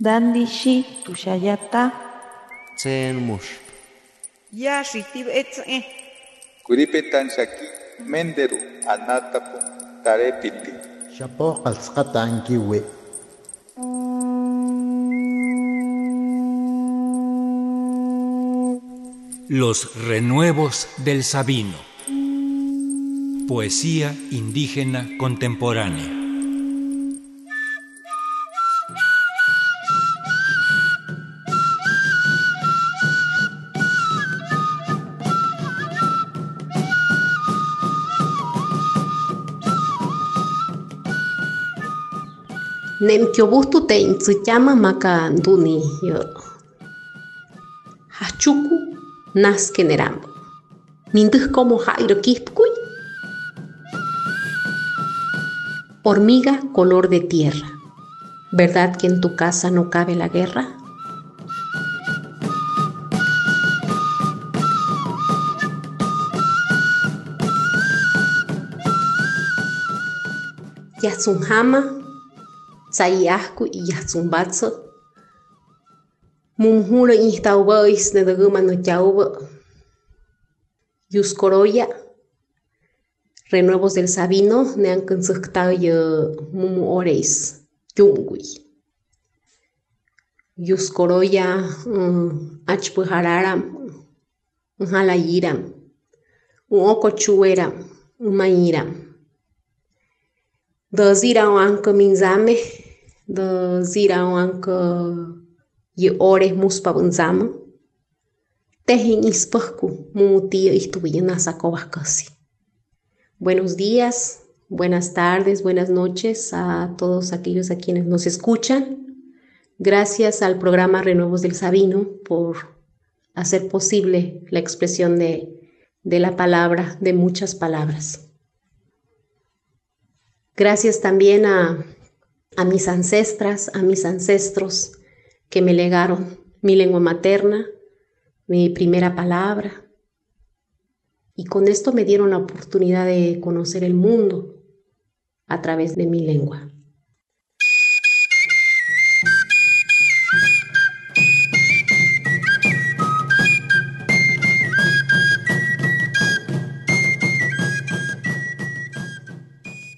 Dandishi tushayata. Tsen mush. Ya shitib etze. Kuripetan shaki menderu anatapu tarepiti. Shapo qalsqata ankiwi. Los renuevos del Sabino. Poesía indígena contemporánea. Nemkiobustu te intsuyama maka nduni yo. Hachuku nas generambo. Minduh como jairo kispkuy. Hormiga color de tierra. ¿Verdad que en tu casa no cabe la guerra? Yatsunhama, Sayasku y Yatsunbatsu. Mumhura instaubais de daguma no chauba. Yuskoroya. Renuevos del Sabino, nean kansuktaya mumu oreis. Yungui. Yuskoroya achpuhararam. Halayiram. Uokochueram. Umairam. Da zirau anka minzame. Da zirau anka ye ore muspa. Buenos días, buenas tardes, buenas noches a todos aquellos a quienes nos escuchan. Gracias al programa Renuevos del Sabino por hacer posible la expresión de, de la palabra, de muchas palabras. Gracias también a, a mis ancestras, a mis ancestros que me legaron mi lengua materna, mi primera palabra. Y con esto me dieron la oportunidad de conocer el mundo a través de mi lengua.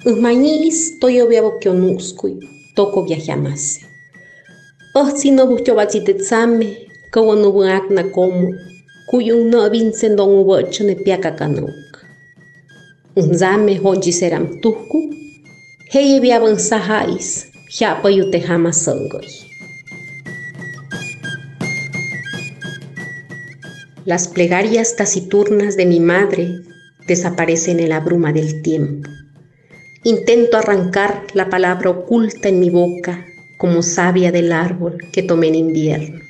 Usmañis toyo viabo que onuscuy, toco viajamase. Ohtsi no bucho bachitetsame, kawo no buak na como, kuyung no vincen don ubocho ne piaka kanuk. Unzame honji seram tuku, heye viaban sahais, hiapa yute jama. Las plegarias taciturnas de mi madre desaparecen en la bruma del tiempo. Intento arrancar la palabra oculta en mi boca como savia del árbol que tomé en invierno.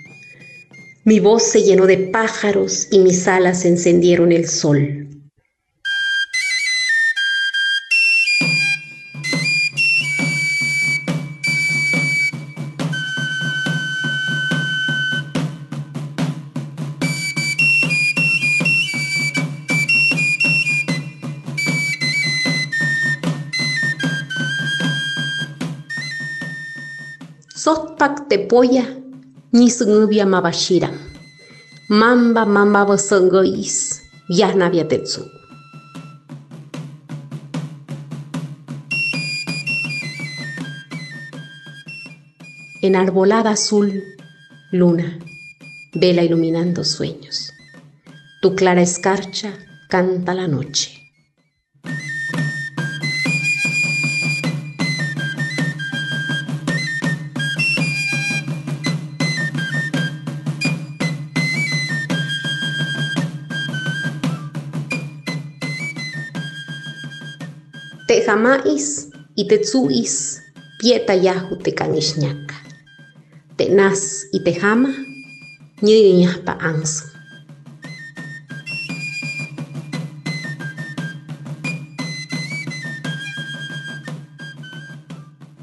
Mi voz se llenó de pájaros y mis alas encendieron el sol. Sotpak te polla, ni sungubia mabashira. Mamba mamba basangois, yana viatetsu. En arbolada azul, luna, vela iluminando sueños. Tu clara escarcha canta la noche. Tejamais y tetsuis, pieta yahu te kanishñaka. Tenas y tejama, ñiriñaspa ansu.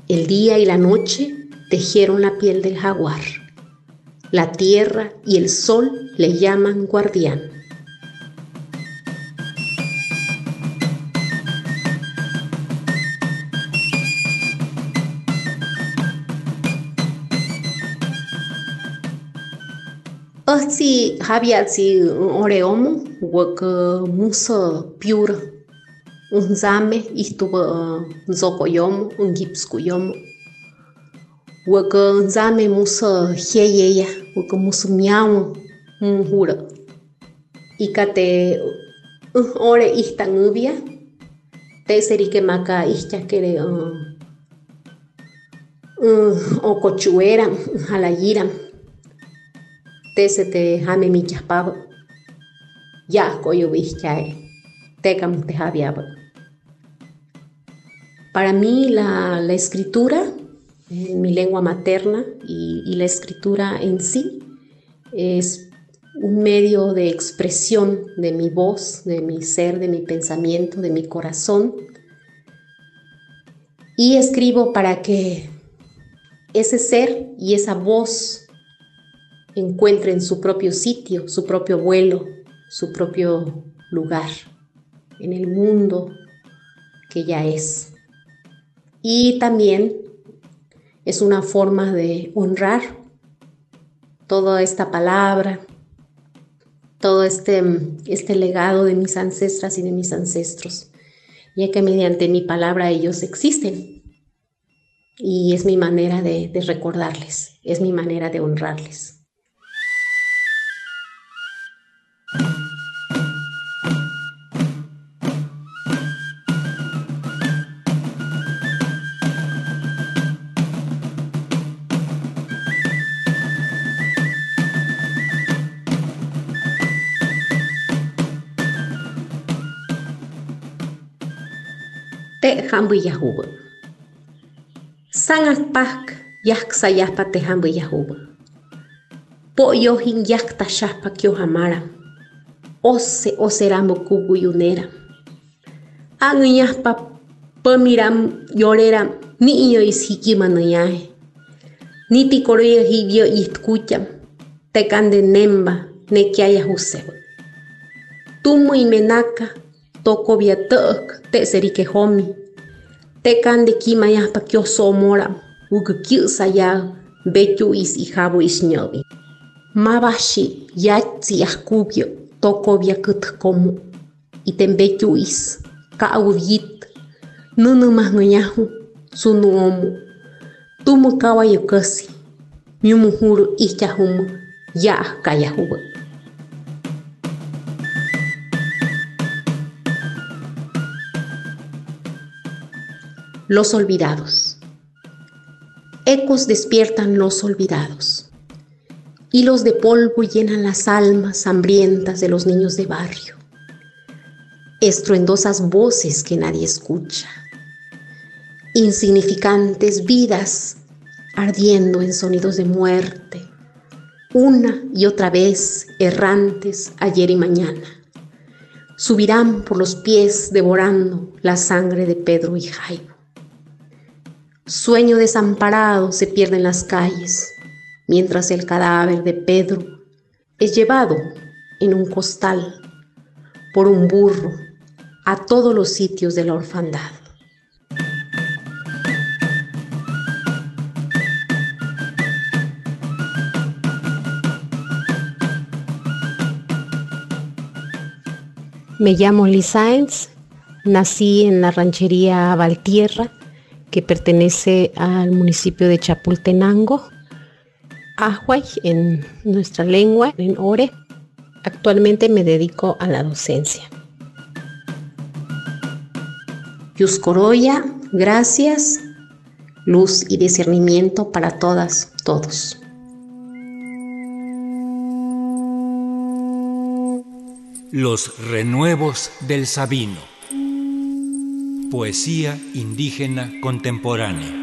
El día y la noche tejieron la piel del jaguar. La tierra y el sol le llaman guardián. Pahsi habiatsi oreomo waka musa piura un zame istuba zokoyomo un gipskuyomo waka zame musa heyeya waka musa miawa un hura ikate ore ihtanubia teseri que maka ihchakere uh, uh, halayiram tesete hame michapaba ya koyo vizchae tecam te javiaba para mí la, la escritura en mi lengua materna y, y la escritura en sí es un medio de expresión de mi voz, de mi ser, de mi pensamiento, de mi corazón. Y escribo para que ese ser y esa voz encuentren su propio sitio, su propio vuelo, su propio lugar en el mundo que ya es. Y también es una forma de honrar toda esta palabra, todo este, este legado de mis ancestras y de mis ancestros, ya que mediante mi palabra ellos existen. Y es mi manera de, de recordarles, es mi manera de honrarles. Yahuba. Po yohin yak tashapa kyo hamara. Ose oserambo kubu yunera. Angnyahpa pamiram yorera ni iyo ishikima no yae. Ni tikoroya hibio itkucham. Te kande nemba ne kiaya huseba. Tumo imenaka toko via tuk te serike homi. Te kande kima ya pa kyo so mora ugu kyu sa ya bechu is i habo is nyobi. Mabashi ya tsi ya kubio toko via kut komu. Iten bechu is ka awit nunu mas sunu omu. Tumu kawa yukasi. Miumu huru ihchahumu ya kaya Los olvidados. Ecos despiertan los olvidados. Hilos de polvo llenan las almas hambrientas de los niños de barrio. Estruendosas voces que nadie escucha. Insignificantes vidas ardiendo en sonidos de muerte. Una y otra vez errantes ayer y mañana. Subirán por los pies devorando la sangre de Pedro y Jaime. Sueño desamparado se pierde en las calles, mientras el cadáver de Pedro es llevado en un costal por un burro a todos los sitios de la orfandad. Me llamo Liz Sáenz, nací en la ranchería Valtierra, que pertenece al municipio de Chapultenango, Ahuay en nuestra lengua, en Ore. Actualmente me dedico a la docencia. Yuscoroya, gracias, luz y discernimiento para todas, todos. Los renuevos del Sabino. Poesía indígena contemporánea.